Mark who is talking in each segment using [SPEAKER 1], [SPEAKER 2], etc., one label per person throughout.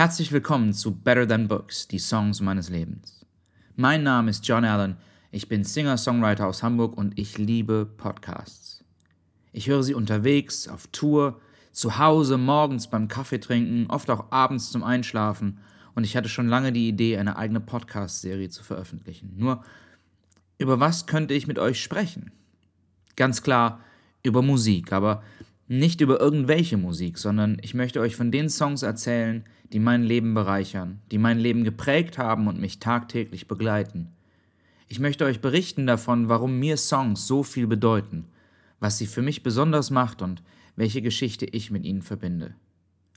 [SPEAKER 1] Herzlich willkommen zu Better Than Books, die Songs meines Lebens. Mein Name ist John Allen, ich bin Singer-Songwriter aus Hamburg und ich liebe Podcasts. Ich höre sie unterwegs, auf Tour, zu Hause, morgens beim Kaffeetrinken, oft auch abends zum Einschlafen und ich hatte schon lange die Idee, eine eigene Podcast-Serie zu veröffentlichen. Nur, über was könnte ich mit euch sprechen? Ganz klar, über Musik, aber nicht über irgendwelche Musik, sondern ich möchte euch von den Songs erzählen, die mein Leben bereichern, die mein Leben geprägt haben und mich tagtäglich begleiten. Ich möchte euch berichten davon, warum mir Songs so viel bedeuten, was sie für mich besonders macht und welche Geschichte ich mit ihnen verbinde.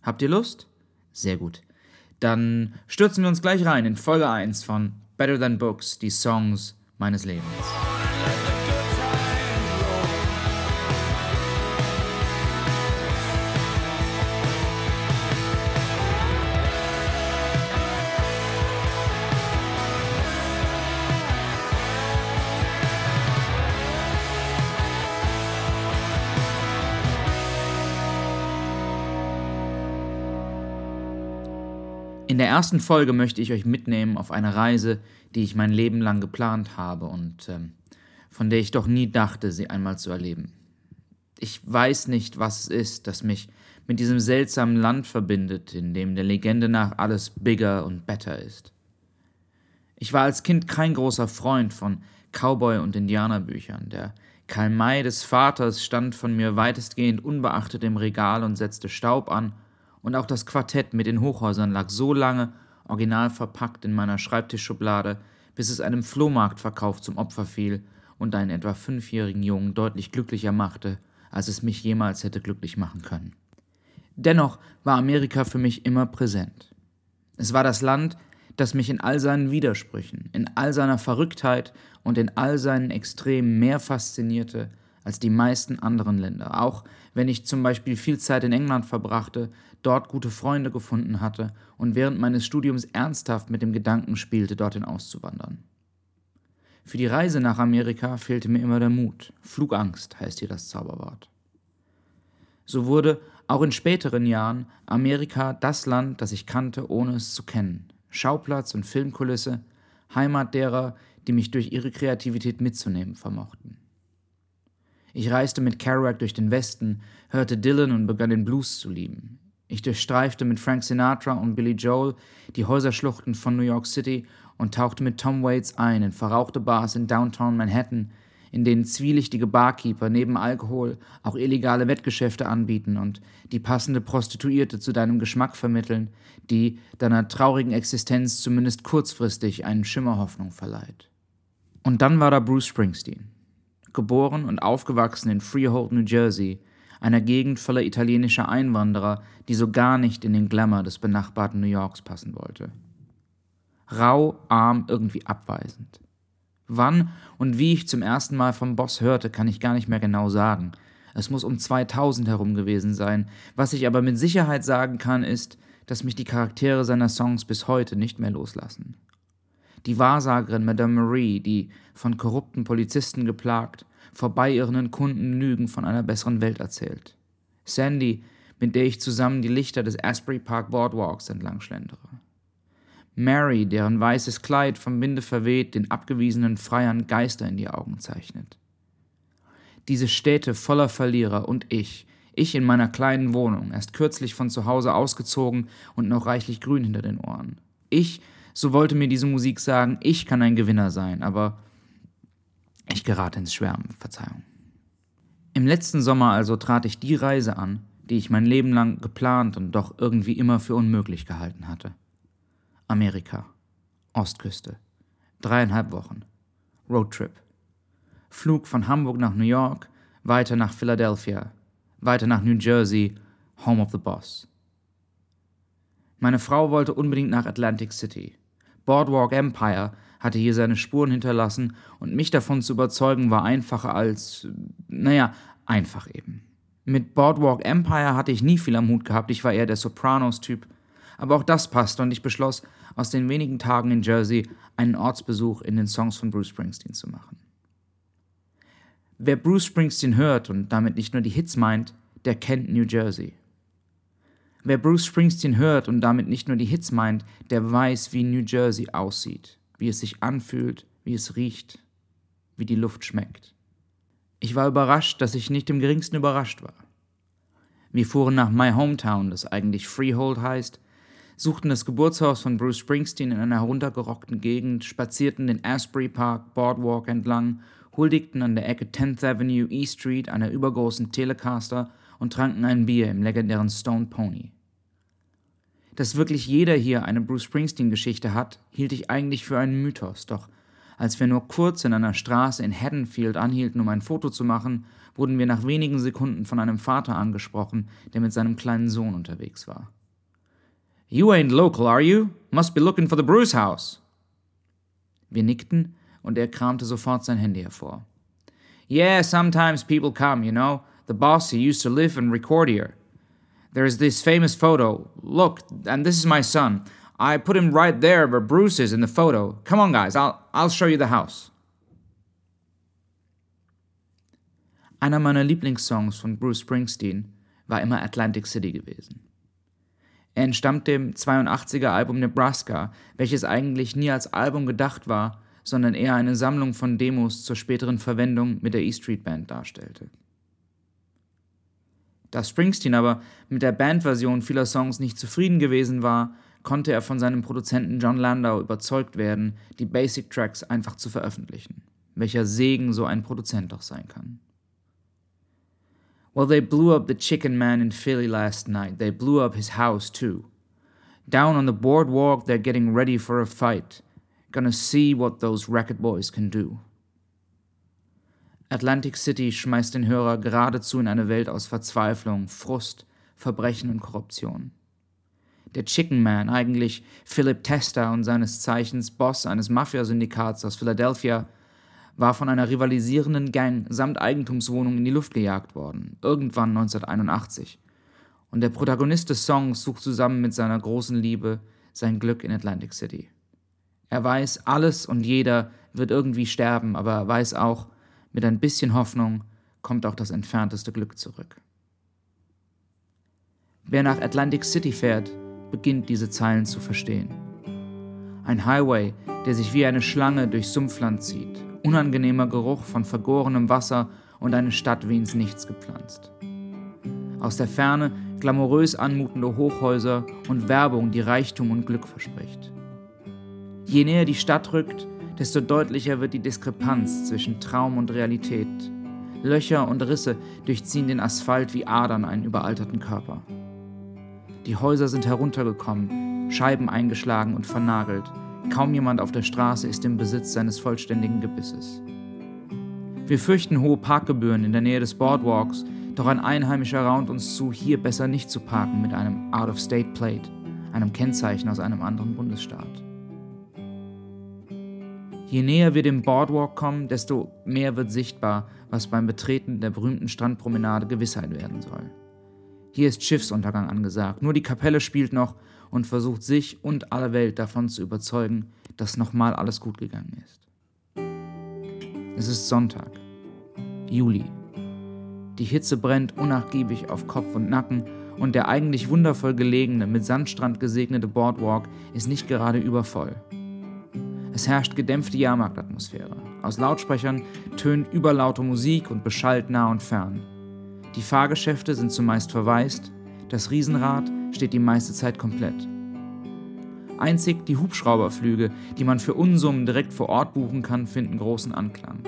[SPEAKER 1] Habt ihr Lust? Sehr gut. Dann stürzen wir uns gleich rein in Folge 1 von Better Than Books, die Songs meines Lebens. In der ersten Folge möchte ich euch mitnehmen auf eine Reise, die ich mein Leben lang geplant habe und ähm, von der ich doch nie dachte, sie einmal zu erleben. Ich weiß nicht, was es ist, das mich mit diesem seltsamen Land verbindet, in dem der Legende nach alles bigger und better ist. Ich war als Kind kein großer Freund von Cowboy- und Indianerbüchern. Der Karl May des Vaters stand von mir weitestgehend unbeachtet im Regal und setzte Staub an und auch das Quartett mit den Hochhäusern lag so lange original verpackt in meiner Schreibtischschublade, bis es einem Flohmarktverkauf zum Opfer fiel und einen etwa fünfjährigen Jungen deutlich glücklicher machte, als es mich jemals hätte glücklich machen können. Dennoch war Amerika für mich immer präsent. Es war das Land, das mich in all seinen Widersprüchen, in all seiner Verrücktheit und in all seinen Extremen mehr faszinierte als die meisten anderen Länder, auch wenn ich zum Beispiel viel Zeit in England verbrachte, dort gute Freunde gefunden hatte und während meines Studiums ernsthaft mit dem Gedanken spielte, dorthin auszuwandern. Für die Reise nach Amerika fehlte mir immer der Mut. Flugangst heißt hier das Zauberwort. So wurde auch in späteren Jahren Amerika das Land, das ich kannte, ohne es zu kennen. Schauplatz und Filmkulisse, Heimat derer, die mich durch ihre Kreativität mitzunehmen vermochten. Ich reiste mit Kerouac durch den Westen, hörte Dylan und begann den Blues zu lieben. Ich durchstreifte mit Frank Sinatra und Billy Joel die Häuserschluchten von New York City und tauchte mit Tom Waits ein in verrauchte Bars in Downtown Manhattan, in denen zwielichtige Barkeeper neben Alkohol auch illegale Wettgeschäfte anbieten und die passende Prostituierte zu deinem Geschmack vermitteln, die deiner traurigen Existenz zumindest kurzfristig einen Schimmer Hoffnung verleiht. Und dann war da Bruce Springsteen. Geboren und aufgewachsen in Freehold, New Jersey, einer Gegend voller italienischer Einwanderer, die so gar nicht in den Glamour des benachbarten New Yorks passen wollte. Rau, arm, irgendwie abweisend. Wann und wie ich zum ersten Mal vom Boss hörte, kann ich gar nicht mehr genau sagen. Es muss um 2000 herum gewesen sein. Was ich aber mit Sicherheit sagen kann, ist, dass mich die Charaktere seiner Songs bis heute nicht mehr loslassen. Die Wahrsagerin Madame Marie, die von korrupten Polizisten geplagt vorbeiirrenden Kunden Lügen von einer besseren Welt erzählt. Sandy, mit der ich zusammen die Lichter des Asbury Park Boardwalks entlang schlendere. Mary, deren weißes Kleid vom Winde verweht den abgewiesenen Freiern Geister in die Augen zeichnet. Diese Städte voller Verlierer und ich, ich in meiner kleinen Wohnung, erst kürzlich von zu Hause ausgezogen und noch reichlich grün hinter den Ohren. Ich, so wollte mir diese Musik sagen, ich kann ein Gewinner sein, aber ich gerate ins Schwärmen, Verzeihung. Im letzten Sommer also trat ich die Reise an, die ich mein Leben lang geplant und doch irgendwie immer für unmöglich gehalten hatte. Amerika. Ostküste. Dreieinhalb Wochen. Roadtrip. Flug von Hamburg nach New York, weiter nach Philadelphia, weiter nach New Jersey, Home of the Boss. Meine Frau wollte unbedingt nach Atlantic City. Boardwalk Empire hatte hier seine Spuren hinterlassen und mich davon zu überzeugen war einfacher als, naja, einfach eben. Mit Boardwalk Empire hatte ich nie viel am Hut gehabt, ich war eher der Sopranos-Typ. Aber auch das passte und ich beschloss, aus den wenigen Tagen in Jersey einen Ortsbesuch in den Songs von Bruce Springsteen zu machen. Wer Bruce Springsteen hört und damit nicht nur die Hits meint, der kennt New Jersey. Wer Bruce Springsteen hört und damit nicht nur die Hits meint, der weiß, wie New Jersey aussieht, wie es sich anfühlt, wie es riecht, wie die Luft schmeckt. Ich war überrascht, dass ich nicht im geringsten überrascht war. Wir fuhren nach My Hometown, das eigentlich Freehold heißt, suchten das Geburtshaus von Bruce Springsteen in einer heruntergerockten Gegend, spazierten den Asbury Park Boardwalk entlang, huldigten an der Ecke 10th Avenue E Street einer übergroßen Telecaster und tranken ein Bier im legendären Stone Pony. Dass wirklich jeder hier eine Bruce Springsteen-Geschichte hat, hielt ich eigentlich für einen Mythos, doch als wir nur kurz in einer Straße in Haddonfield anhielten, um ein Foto zu machen, wurden wir nach wenigen Sekunden von einem Vater angesprochen, der mit seinem kleinen Sohn unterwegs war. You ain't local, are you? Must be looking for the Bruce House. Wir nickten und er kramte sofort sein Handy hervor. Yeah, sometimes people come, you know. The boss, he used to live and record here. There's this famous photo. Look, and this is my son. I put him right there where Bruce is in the photo. Come on, guys, I'll, I'll show you the house. Einer meiner Lieblingssongs von Bruce Springsteen war immer Atlantic City gewesen. Er entstammt dem 82er Album Nebraska, welches eigentlich nie als Album gedacht war, sondern eher eine Sammlung von Demos zur späteren Verwendung mit der E Street Band darstellte. Da Springsteen aber mit der Bandversion vieler Songs nicht zufrieden gewesen war, konnte er von seinem Produzenten John Landau überzeugt werden, die Basic Tracks einfach zu veröffentlichen. Welcher Segen so ein Produzent doch sein kann. Well, they blew up the chicken man in Philly last night. They blew up his house, too. Down on the boardwalk, they're getting ready for a fight. Gonna see what those racket boys can do. Atlantic City schmeißt den Hörer geradezu in eine Welt aus Verzweiflung, Frust, Verbrechen und Korruption. Der Chicken Man, eigentlich Philip Testa und seines Zeichens Boss eines Mafia-Syndikats aus Philadelphia, war von einer rivalisierenden Gang samt Eigentumswohnung in die Luft gejagt worden, irgendwann 1981. Und der Protagonist des Songs sucht zusammen mit seiner großen Liebe sein Glück in Atlantic City. Er weiß, alles und jeder wird irgendwie sterben, aber er weiß auch, mit ein bisschen Hoffnung kommt auch das entfernteste Glück zurück. Wer nach Atlantic City fährt, beginnt diese Zeilen zu verstehen. Ein Highway, der sich wie eine Schlange durch Sumpfland zieht, unangenehmer Geruch von vergorenem Wasser und eine Stadt wie ins Nichts gepflanzt. Aus der Ferne glamourös anmutende Hochhäuser und Werbung, die Reichtum und Glück verspricht. Je näher die Stadt rückt, desto deutlicher wird die Diskrepanz zwischen Traum und Realität. Löcher und Risse durchziehen den Asphalt wie Adern einen überalterten Körper. Die Häuser sind heruntergekommen, Scheiben eingeschlagen und vernagelt. Kaum jemand auf der Straße ist im Besitz seines vollständigen Gebisses. Wir fürchten hohe Parkgebühren in der Nähe des Boardwalks, doch ein Einheimischer raunt uns zu, hier besser nicht zu parken mit einem Out-of-State-Plate, einem Kennzeichen aus einem anderen Bundesstaat. Je näher wir dem Boardwalk kommen, desto mehr wird sichtbar, was beim Betreten der berühmten Strandpromenade Gewissheit werden soll. Hier ist Schiffsuntergang angesagt, nur die Kapelle spielt noch und versucht sich und alle Welt davon zu überzeugen, dass nochmal alles gut gegangen ist. Es ist Sonntag, Juli. Die Hitze brennt unnachgiebig auf Kopf und Nacken und der eigentlich wundervoll gelegene, mit Sandstrand gesegnete Boardwalk ist nicht gerade übervoll. Es herrscht gedämpfte Jahrmarktatmosphäre. Aus Lautsprechern tönt überlaute Musik und beschallt nah und fern. Die Fahrgeschäfte sind zumeist verwaist, das Riesenrad steht die meiste Zeit komplett. Einzig die Hubschrauberflüge, die man für Unsummen direkt vor Ort buchen kann, finden großen Anklang.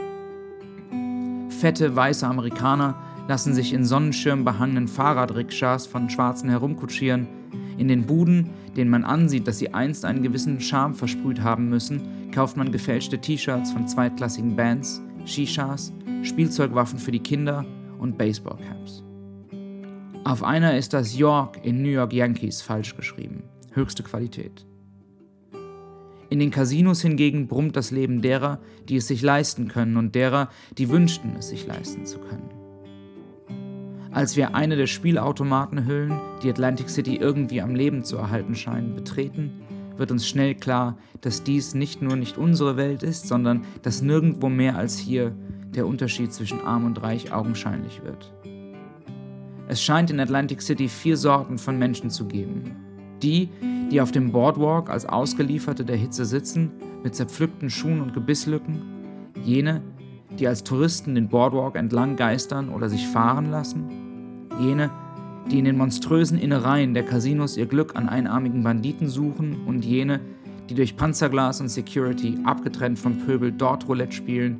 [SPEAKER 1] Fette weiße Amerikaner lassen sich in Sonnenschirm behangenen Fahrradrikschas von Schwarzen herumkutschieren, in den Buden, denen man ansieht, dass sie einst einen gewissen Charme versprüht haben müssen, kauft man gefälschte T-Shirts von zweitklassigen Bands, Shishas, Spielzeugwaffen für die Kinder und Baseballcaps. Auf einer ist das York in New York Yankees falsch geschrieben. Höchste Qualität. In den Casinos hingegen brummt das Leben derer, die es sich leisten können und derer, die wünschten, es sich leisten zu können. Als wir eine der Spielautomatenhüllen, die Atlantic City irgendwie am Leben zu erhalten scheinen, betreten, wird uns schnell klar, dass dies nicht nur nicht unsere Welt ist, sondern dass nirgendwo mehr als hier der Unterschied zwischen arm und reich augenscheinlich wird. Es scheint in Atlantic City vier Sorten von Menschen zu geben. Die, die auf dem Boardwalk als Ausgelieferte der Hitze sitzen, mit zerpflückten Schuhen und Gebisslücken. Jene, die als Touristen den Boardwalk entlang geistern oder sich fahren lassen. Jene, die in den monströsen Innereien der Casinos ihr Glück an einarmigen Banditen suchen und jene, die durch Panzerglas und Security abgetrennt vom Pöbel dort Roulette spielen,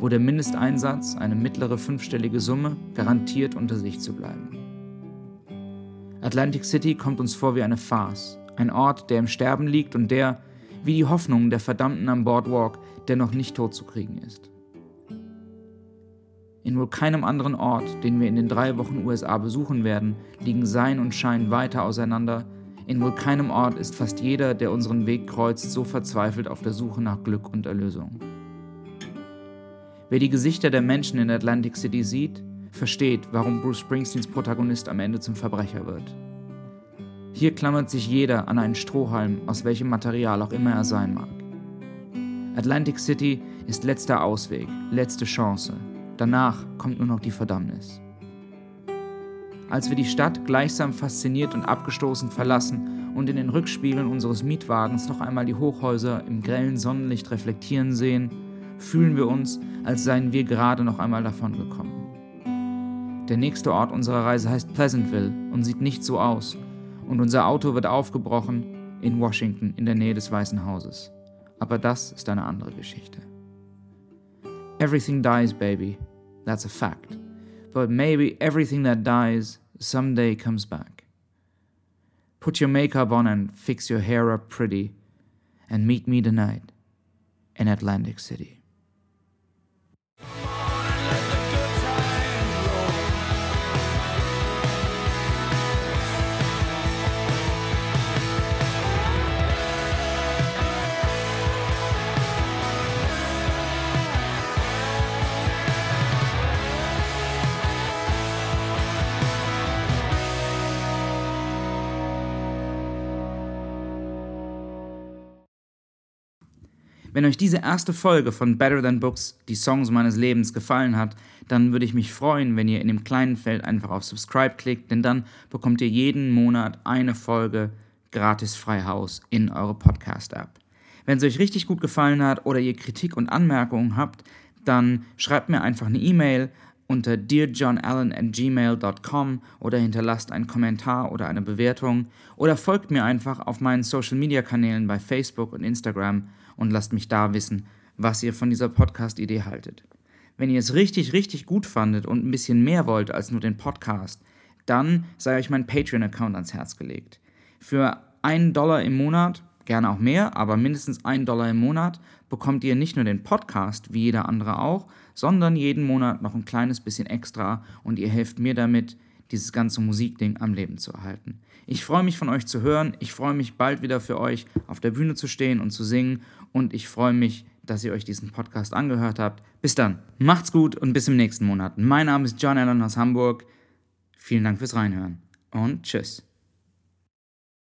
[SPEAKER 1] wo der Mindesteinsatz, eine mittlere fünfstellige Summe, garantiert unter sich zu bleiben. Atlantic City kommt uns vor wie eine Farce, ein Ort, der im Sterben liegt und der, wie die Hoffnung der Verdammten am Boardwalk, dennoch nicht totzukriegen ist. In wohl keinem anderen Ort, den wir in den drei Wochen USA besuchen werden, liegen Sein und Schein weiter auseinander. In wohl keinem Ort ist fast jeder, der unseren Weg kreuzt, so verzweifelt auf der Suche nach Glück und Erlösung. Wer die Gesichter der Menschen in Atlantic City sieht, versteht, warum Bruce Springsteens Protagonist am Ende zum Verbrecher wird. Hier klammert sich jeder an einen Strohhalm, aus welchem Material auch immer er sein mag. Atlantic City ist letzter Ausweg, letzte Chance. Danach kommt nur noch die Verdammnis. Als wir die Stadt gleichsam fasziniert und abgestoßen verlassen und in den Rückspiegeln unseres Mietwagens noch einmal die Hochhäuser im grellen Sonnenlicht reflektieren sehen, fühlen wir uns, als seien wir gerade noch einmal davongekommen. Der nächste Ort unserer Reise heißt Pleasantville und sieht nicht so aus, und unser Auto wird aufgebrochen in Washington in der Nähe des Weißen Hauses. Aber das ist eine andere Geschichte. Everything dies, baby. That's a fact. But maybe everything that dies someday comes back. Put your makeup on and fix your hair up pretty, and meet me tonight in Atlantic City. Wenn euch diese erste Folge von Better Than Books, die Songs meines Lebens, gefallen hat, dann würde ich mich freuen, wenn ihr in dem kleinen Feld einfach auf Subscribe klickt, denn dann bekommt ihr jeden Monat eine Folge gratis frei Haus in eure Podcast-App. Wenn es euch richtig gut gefallen hat oder ihr Kritik und Anmerkungen habt, dann schreibt mir einfach eine E-Mail unter dearjohnallen at gmail.com oder hinterlasst einen Kommentar oder eine Bewertung oder folgt mir einfach auf meinen Social Media Kanälen bei Facebook und Instagram und lasst mich da wissen, was ihr von dieser Podcast-Idee haltet. Wenn ihr es richtig, richtig gut fandet und ein bisschen mehr wollt als nur den Podcast, dann sei euch mein Patreon-Account ans Herz gelegt. Für einen Dollar im Monat, gerne auch mehr, aber mindestens einen Dollar im Monat, bekommt ihr nicht nur den Podcast, wie jeder andere auch, sondern jeden Monat noch ein kleines bisschen extra und ihr helft mir damit, dieses ganze Musikding am Leben zu erhalten. Ich freue mich von euch zu hören. Ich freue mich bald wieder für euch auf der Bühne zu stehen und zu singen. Und ich freue mich, dass ihr euch diesen Podcast angehört habt. Bis dann. Macht's gut und bis im nächsten Monat. Mein Name ist John Allen aus Hamburg. Vielen Dank fürs Reinhören und tschüss.